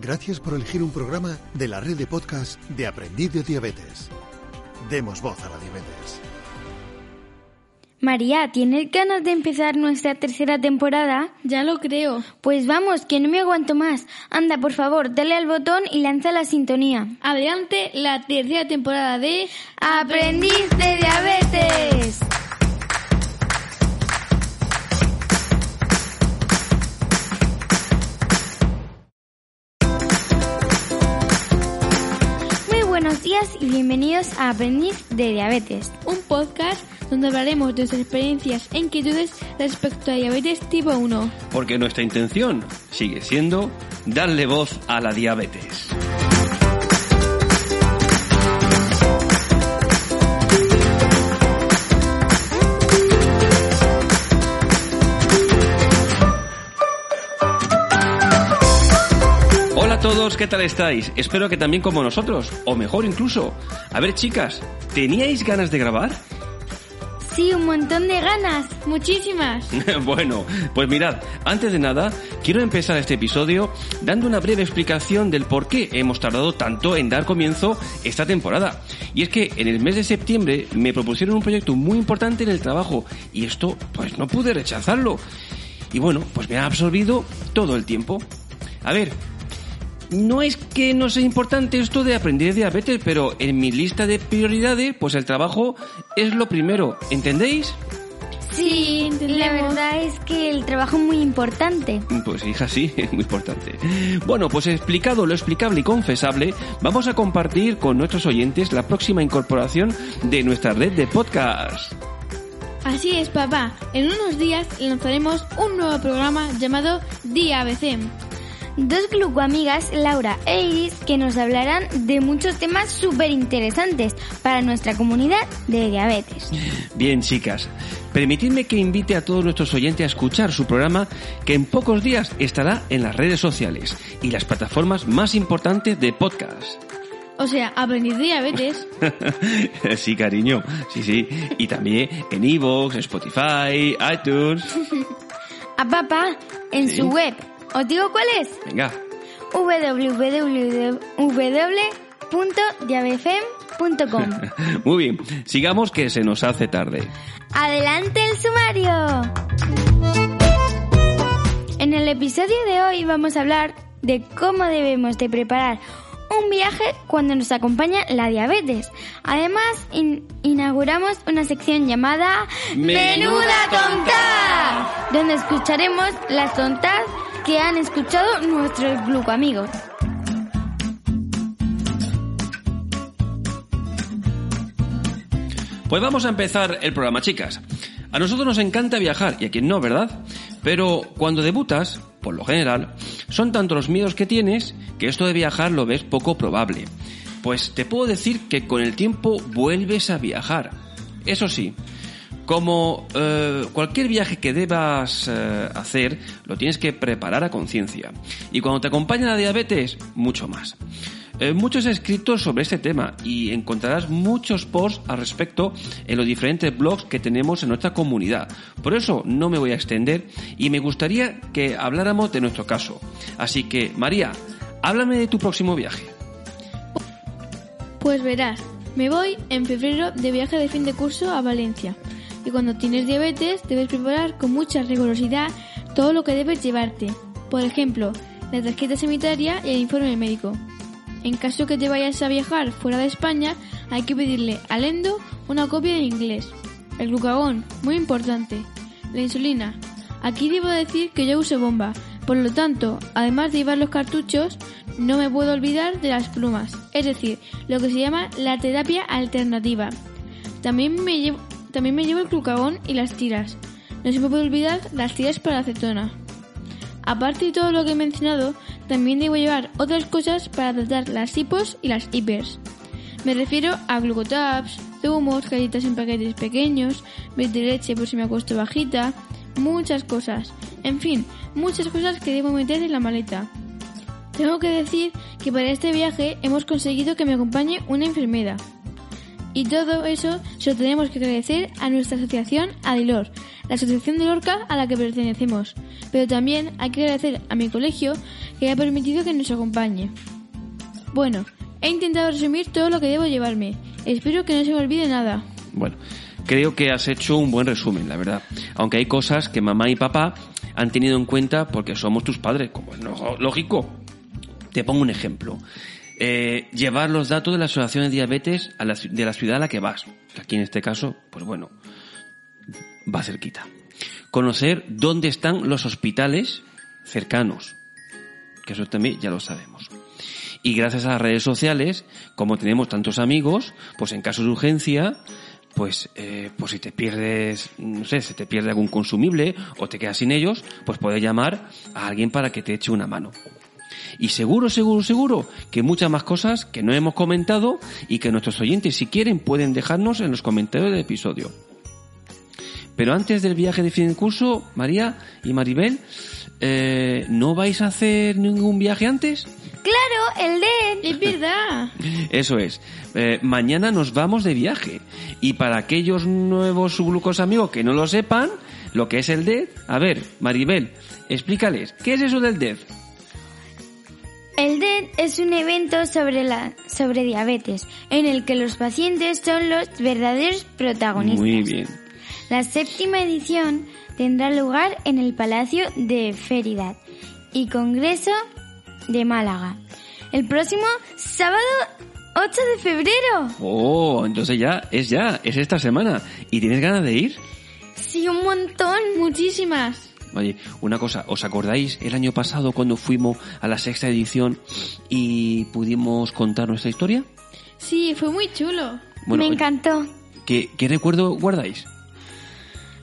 Gracias por elegir un programa de la red de podcast de Aprendiz de Diabetes. Demos voz a la diabetes. María, ¿tienes ganas de empezar nuestra tercera temporada? Ya lo creo. Pues vamos, que no me aguanto más. Anda, por favor, dale al botón y lanza la sintonía. Adelante, la tercera temporada de Aprendiz de Diabetes. Días y bienvenidos a Aprendiz de Diabetes. un podcast donde hablaremos de nuestras experiencias e inquietudes respecto a diabetes tipo 1. Porque nuestra intención sigue siendo darle voz a la diabetes. Todos, ¿qué tal estáis? Espero que también como nosotros, o mejor incluso. A ver chicas, ¿teníais ganas de grabar? Sí, un montón de ganas. Muchísimas. bueno, pues mirad, antes de nada, quiero empezar este episodio dando una breve explicación del por qué hemos tardado tanto en dar comienzo esta temporada. Y es que en el mes de septiembre me propusieron un proyecto muy importante en el trabajo y esto pues no pude rechazarlo. Y bueno, pues me ha absorbido todo el tiempo. A ver, no es que no sea importante esto de aprender diabetes, pero en mi lista de prioridades, pues el trabajo es lo primero, ¿entendéis? Sí, la verdad es que el trabajo es muy importante. Pues hija, sí, es muy importante. Bueno, pues explicado lo explicable y confesable, vamos a compartir con nuestros oyentes la próxima incorporación de nuestra red de podcast. Así es, papá. En unos días lanzaremos un nuevo programa llamado DIABC. Dos glucoamigas, Laura e Iris, que nos hablarán de muchos temas súper interesantes para nuestra comunidad de diabetes. Bien, chicas, permitidme que invite a todos nuestros oyentes a escuchar su programa que en pocos días estará en las redes sociales y las plataformas más importantes de podcast. O sea, aprendí diabetes. sí, cariño, sí, sí. Y también en Evox, Spotify, iTunes. A papá, en Sí. su web. ¿Os digo cuál es? Venga, www.diabefem.com muy bien, sigamos que se nos hace tarde. ¡Adelante el sumario! En el episodio de hoy vamos a hablar de cómo debemos de preparar un viaje cuando nos acompaña la diabetes. Además, in- inauguramos una sección llamada Menuda Tonta, donde escucharemos las tontas que han escuchado nuestros glucoamigos. Pues vamos a empezar el programa, chicas. A nosotros nos encanta viajar, y a quien no, ¿verdad? Pero cuando debutas, por lo general, son tantos los miedos que tienes que esto de viajar lo ves poco probable. Pues te puedo decir que con el tiempo vuelves a viajar. Eso sí, como eh, cualquier viaje que debas eh, hacer, lo tienes que preparar a conciencia. Y cuando te acompaña la diabetes, mucho más. Eh, muchos escritos sobre este tema y encontrarás muchos posts al respecto en los diferentes blogs que tenemos en nuestra comunidad. Por eso no me voy a extender y me gustaría que habláramos de nuestro caso. Así que, María, háblame de tu próximo viaje. Pues verás, me voy en febrero de viaje de fin de curso a Valencia. Y cuando tienes diabetes debes preparar con mucha rigurosidad todo lo que debes llevarte. Por ejemplo, la tarjeta sanitaria y el informe médico. En caso que te vayas a viajar fuera de España, hay que pedirle al endo una copia en inglés. El glucagón, muy importante. La insulina. Aquí debo decir que yo uso bomba, por lo tanto, además de llevar los cartuchos, no me puedo olvidar de las plumas, es decir, lo que se llama la terapia alternativa. También me llevo, también me llevo el glucagón y las tiras. No se me puede olvidar las tiras para la acetona. Aparte de todo lo que he mencionado, también debo llevar otras cosas para tratar las hipos y las hipers. Me refiero a glucotabs, zumos, galletas en paquetes pequeños, de leche por si me acuesto bajita, muchas cosas. En fin, muchas cosas que debo meter en la maleta. Tengo que decir que para este viaje hemos conseguido que me acompañe una enfermera. Y todo eso se lo tenemos que agradecer a nuestra asociación Adilor, la asociación de Lorca a la que pertenecemos. Pero también hay que agradecer a mi colegio que haya permitido que nos acompañe. Bueno, he intentado resumir todo lo que debo llevarme. Espero que no se me olvide nada. Bueno, creo que has hecho un buen resumen, la verdad. Aunque hay cosas que mamá y papá han tenido en cuenta porque somos tus padres, como es lógico. Te pongo un ejemplo. Eh, llevar los datos de la asociación de diabetes a la de la ciudad a la que vas. Aquí en este caso, pues bueno, va cerquita. Conocer dónde están los hospitales cercanos. Que eso también ya lo sabemos. Y gracias a las redes sociales, como tenemos tantos amigos, pues en caso de urgencia, pues, eh, pues si te pierdes, no sé, se te pierde algún consumible o te quedas sin ellos, pues puedes llamar a alguien para que te eche una mano. Y seguro, seguro, seguro que muchas más cosas que no hemos comentado y que nuestros oyentes, si quieren, pueden dejarnos en los comentarios del episodio. Pero antes del viaje de fin de curso, María y Maribel, eh, ¿no vais a hacer ningún viaje antes? Claro, el de... Es verdad. Eso es. Eh, mañana nos vamos de viaje. Y para aquellos nuevos subglucos amigos que no lo sepan, lo que es el DED, a ver, Maribel, explícales, ¿qué es eso del DED? El DED es un evento sobre, la, sobre diabetes, en el que los pacientes son los verdaderos protagonistas. Muy bien. La séptima edición tendrá lugar en el Palacio de Feridad y Congreso de Málaga. El próximo sábado 8 de febrero. Oh, entonces ya, es ya, es esta semana. ¿Y tienes ganas de ir? Sí, un montón. Muchísimas. Oye, una cosa, ¿os acordáis el año pasado cuando fuimos a la sexta edición y pudimos contar nuestra historia? Sí, fue muy chulo. Bueno, Me encantó. ¿qué, qué recuerdo guardáis?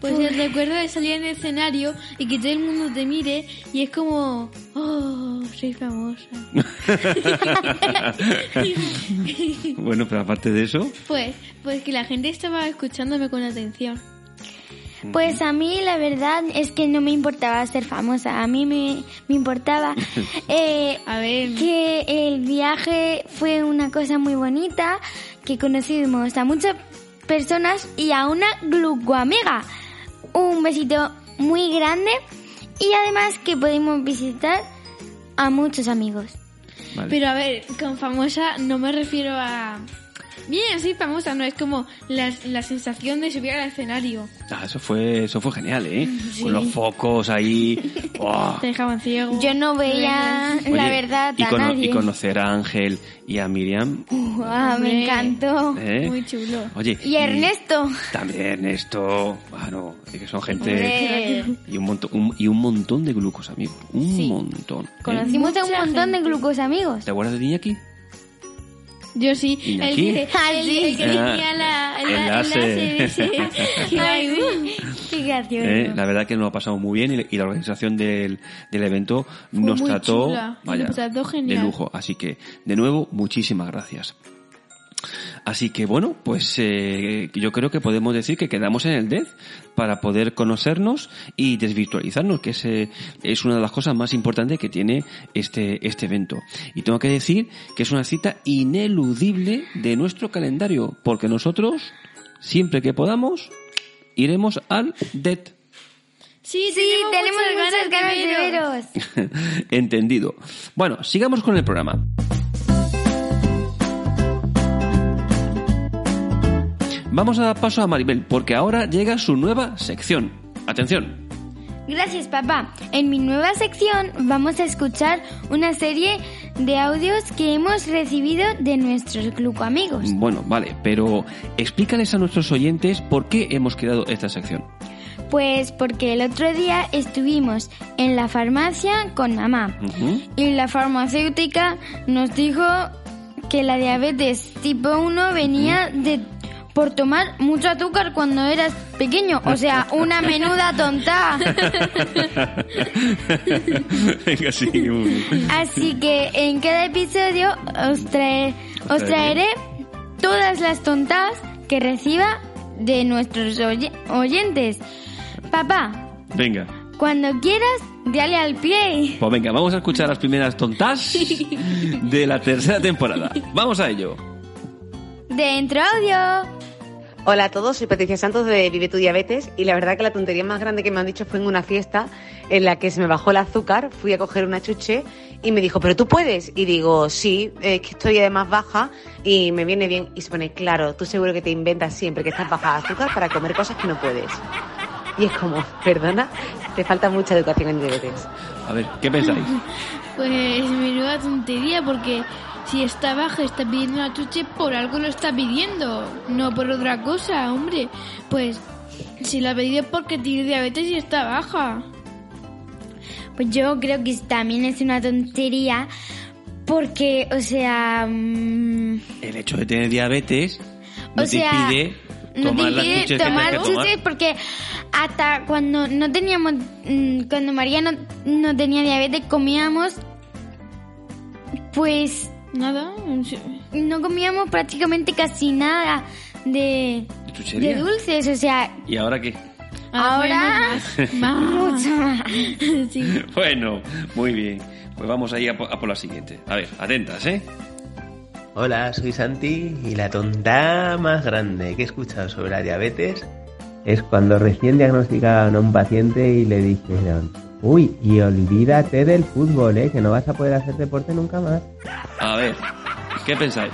Pues el recuerdo de salir en el escenario y que todo el mundo te mire y es como, oh, soy famosa. bueno, pero aparte de eso, Pues, pues que la gente estaba escuchándome con atención. Pues a mí la verdad es que no me importaba ser famosa. A mí me, me importaba eh, A ver, que el viaje fue una cosa muy bonita, que conocimos a muchas personas y a una glucoamiga. Un besito muy grande y además que pudimos visitar a muchos amigos. vale. pero a ver, con famosa no me refiero a... Bien, soy famosa, no, es como la, la sensación de subir al escenario. Ah, eso fue, eso fue genial, ¿eh? Con los focos ahí. ¡Oh! Te dejaban ciego. Yo no veía Oye, la verdad y, a cono- nadie. y conocer a Ángel y a Miriam. Guau, me encantó. ¿eh? Muy chulo. Oye, Y Ernesto. También esto, bueno, es que son gente Hombre. y un montón un- y un montón de glucos amigos, un Sí. montón. ¿eh? Conocimos a un montón de gente. glucos amigos. ¿Te acuerdas de Iñaki? Yo sí. El que, Ah, el- el que Ah, tenía la, el, enlace. Qué gracioso. Eh, La verdad que nos ha pasado muy bien y, y la organización del, del evento Fue nos trató, vaya, nos trató de lujo. Así que, de nuevo, muchísimas gracias. Así que bueno, pues eh, yo creo que podemos decir que quedamos en el DED para poder conocernos y desvirtualizarnos, que es, eh, es una de las cosas más importantes que tiene este, este evento. Y tengo que decir que es una cita ineludible de nuestro calendario, porque nosotros, siempre que podamos, iremos al DED. Sí, Sí, tenemos ganas de veros. Entendido. Bueno, sigamos con el programa. Vamos a dar paso a Maribel, porque ahora llega su nueva sección. Atención. Gracias, papá. En mi nueva sección vamos a escuchar una serie de audios que hemos recibido de nuestros glucoamigos. Bueno, vale, pero explícales a nuestros oyentes por qué hemos creado esta sección. Pues porque el otro día estuvimos en la farmacia con mamá y la farmacéutica nos dijo que la diabetes tipo 1 venía de por tomar mucho azúcar cuando eras pequeño, o sea, una menuda tonta. Venga, sí. Así que en cada episodio os, trae- os traeré todas las tontas que reciba de nuestros oye- oyentes. Papá, Venga. cuando quieras, dale al pie. Pues venga, vamos a escuchar las primeras tontas de la tercera temporada. Vamos a ello. Dentro audio. Hola a todos, soy Patricia Santos de Vive tu Diabetes y la verdad que la tontería más grande que me han dicho fue en una fiesta en la que se me bajó el azúcar, fui a coger una chuche y me dijo, pero tú puedes. Y digo, sí, es que estoy además baja y me viene bien. Y se pone, claro, tú seguro que te inventas siempre que estás baja de azúcar para comer cosas que no puedes. Y es como, perdona, te falta mucha educación en diabetes. A ver, ¿qué pensáis? Pues menuda tontería, porque si está baja, está pidiendo una chuche, por algo lo está pidiendo, no por otra cosa, hombre. Pues si la ha pedido es porque tiene diabetes y está baja. Pues yo creo que también es una tontería porque, o sea... mm, El hecho de tener diabetes no o sea, te impide no tomar te las impide chuches tomar que porque hasta cuando no teníamos, mm, cuando María no, no tenía diabetes comíamos, pues Nada, no comíamos prácticamente casi nada de, dulces, o sea, ¿Y ahora qué? ahora más, más. mucho más. Sí. Bueno, muy bien. Pues vamos ahí a por, a por la siguiente. A ver, atentas, ¿eh? Hola, soy Santi y la tonta más grande que he escuchado sobre la diabetes es cuando recién diagnosticaban a un paciente y le dijeron, uy, y olvídate del fútbol, ¿eh? que no vas a poder hacer deporte nunca más. A ver, ¿qué pensáis?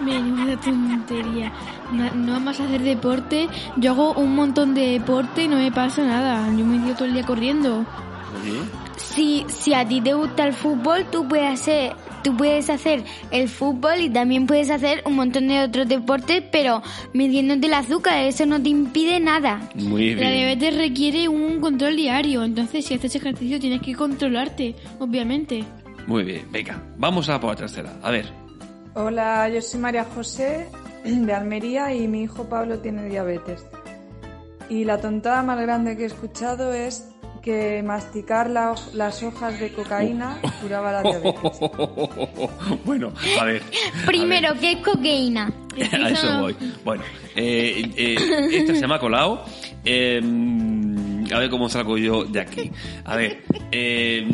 Menuda tontería. No vamos a hacer deporte. Yo hago un montón de deporte y no me pasa nada. Yo me quedo todo el día corriendo. Oye, Si, si a ti te gusta el fútbol, tú puedes hacer, tú puedes hacer el fútbol y también puedes hacer un montón de otros deportes, pero midiéndote el azúcar, eso no te impide nada. Muy La bien. diabetes requiere un control diario. Entonces, si haces ejercicio, tienes que controlarte, obviamente. Muy bien, venga, vamos a por la tercera. A ver, Hola, yo soy María José de Almería y mi hijo Pablo tiene diabetes. Y la tontada más grande que he escuchado es que masticar la las hojas de cocaína curaba la diabetes. bueno, a ver. Primero, ¿qué es cocaína? A eso voy. Bueno, eh, eh, esta se me ha colado. Eh, a ver cómo salgo yo de aquí. A ver, eh,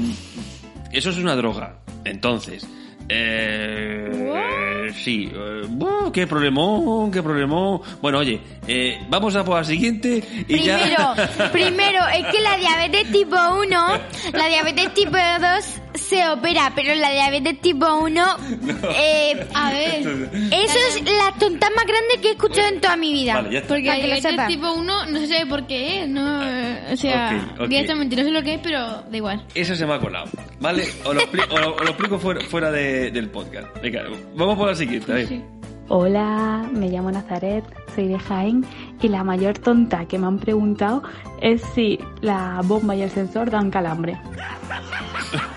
eso es una droga. Entonces, eh, sí. eh, qué problemón, qué problemón. Bueno, oye, eh, vamos a por la siguiente Primero, primero, es que la diabetes tipo 1, la diabetes tipo 2 se opera, pero la diabetes tipo 1, eh, A ver, eso es la tonta más grande que he escuchado en toda mi vida. Vale, ya está. porque la diabetes tipo 1 no se sabe por qué es, no, o sea, Ok, ok. directamente no sé lo que es, pero da igual. Eso se me ha colado. ¿Vale? Os lo, expli- os lo- os lo explico fuera, fuera de- del podcast. Venga, vamos por la siguiente. A ver. Sí. Hola, me llamo Nazaret, soy de Jaén y la mayor tonta que me han preguntado es si la bomba y el sensor dan calambre.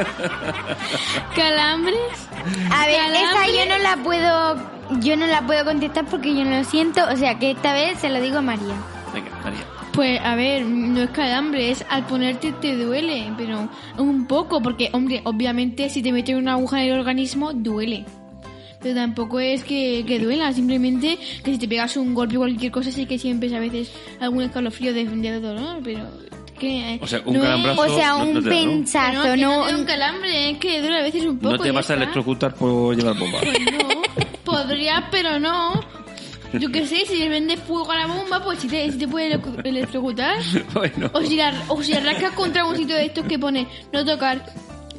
¿Calambres? A ver, ¿Calambre? esa yo no la puedo, yo no la puedo contestar porque yo no lo siento, o sea que esta vez se lo digo a María. Venga, María. Pues a ver, no es calambre, es al ponerte te duele, pero un poco, porque hombre, obviamente si te meten una aguja en el organismo duele. Pero tampoco es que, que duela, simplemente que si te pegas un golpe o cualquier cosa, sí que siempre a veces algún escalofrío de, de dolor, pero que... O sea, un no calambrazo- O sea, un no te da, ¿no? Que no, un calambre, es que duele a veces un poco. No te vas a electrocutar por llevar bomba. Pues no, podría, pero no. Yo qué sé, si le vende fuego a la bomba, pues si te, si te puede ele- electrocutar. bueno. O si, la, o si la rascas contra un sitio de estos que pone no tocar,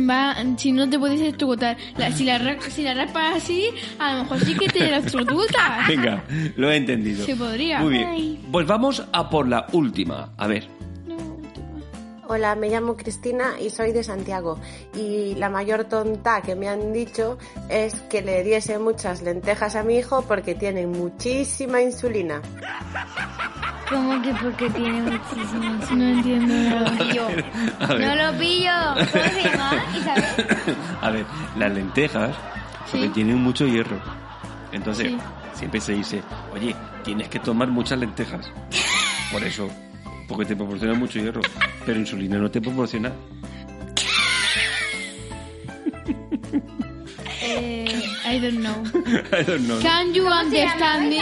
va, si no te puedes electrocutar. La- si, la, si la raspas así, a lo mejor sí que te electrocutas. Venga, lo he entendido. Se podría. Muy bien. Pues vamos a por la última. A ver. Hola, me llamo Cristina y soy de Santiago. Y la mayor tonta que me han dicho es que le diese muchas lentejas a mi hijo porque tienen muchísima insulina. como que porque tiene muchísimo. No entiendo nada. Pillo. A ver. No lo pillo. ¿Cómo se llama? Isabel. A ver, las lentejas porque Sí. tienen mucho hierro. Entonces, Sí. siempre se dice, oye, tienes que tomar muchas lentejas. Por eso, porque te proporciona mucho hierro. Pero insulina no te proporciona. Eh, I don't know. I don't know. Can you understand me?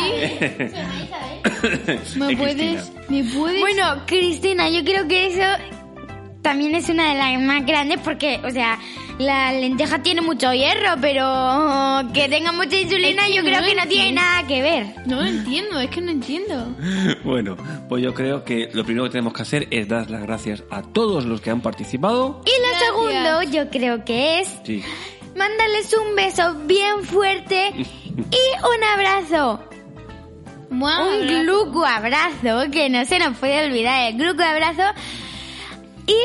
¿Me Eh, puedes? ¿Me puedes? Bueno, Cristina, yo creo que eso también es una de las más grandes porque, o sea, la lenteja tiene mucho hierro, pero que tenga mucha insulina Es que yo creo no que no tiene nada que ver. No lo entiendo, es que no entiendo. Bueno, pues yo creo que lo primero que tenemos que hacer es dar las gracias a todos los que han participado. Y lo Gracias. segundo yo creo que es Sí. mandarles un beso bien fuerte y un abrazo. Mua, un abrazo. gluco abrazo, que no se nos puede olvidar el gluco abrazo. Y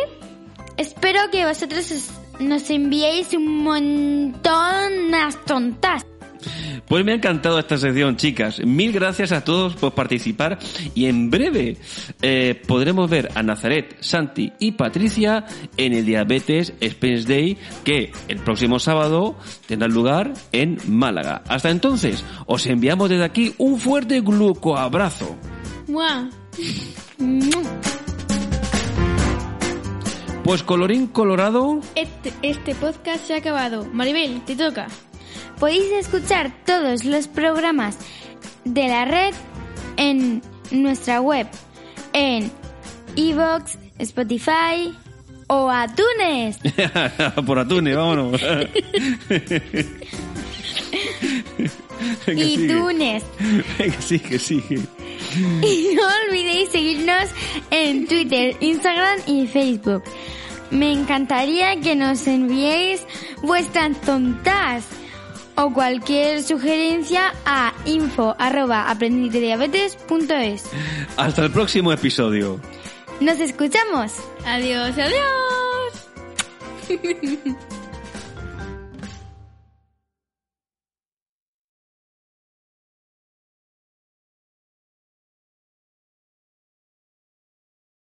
espero que vosotros os- nos enviéis un montón más tontas. Pues me ha encantado esta sección, chicas. Mil gracias a todos por participar y en breve eh, podremos ver a Nazaret, Santi y Patricia en el Diabetes Experience Day que el próximo sábado tendrá lugar en Málaga. Hasta entonces, os enviamos desde aquí un fuerte glucoabrazo. Mua. Pues colorín colorado, Este, este podcast se ha acabado. Maribel, te toca. Podéis escuchar todos los programas de la red en nuestra web, en Evox, Spotify o Atunes. por Atune, vámonos. Venga, y sigue. Tunes. Venga, sigue, sigue. Y no olvidéis seguirnos en Twitter, Instagram y Facebook. Me encantaría que nos enviéis vuestras tontas o cualquier sugerencia a info. Hasta el próximo episodio. Nos escuchamos. Adiós, adiós.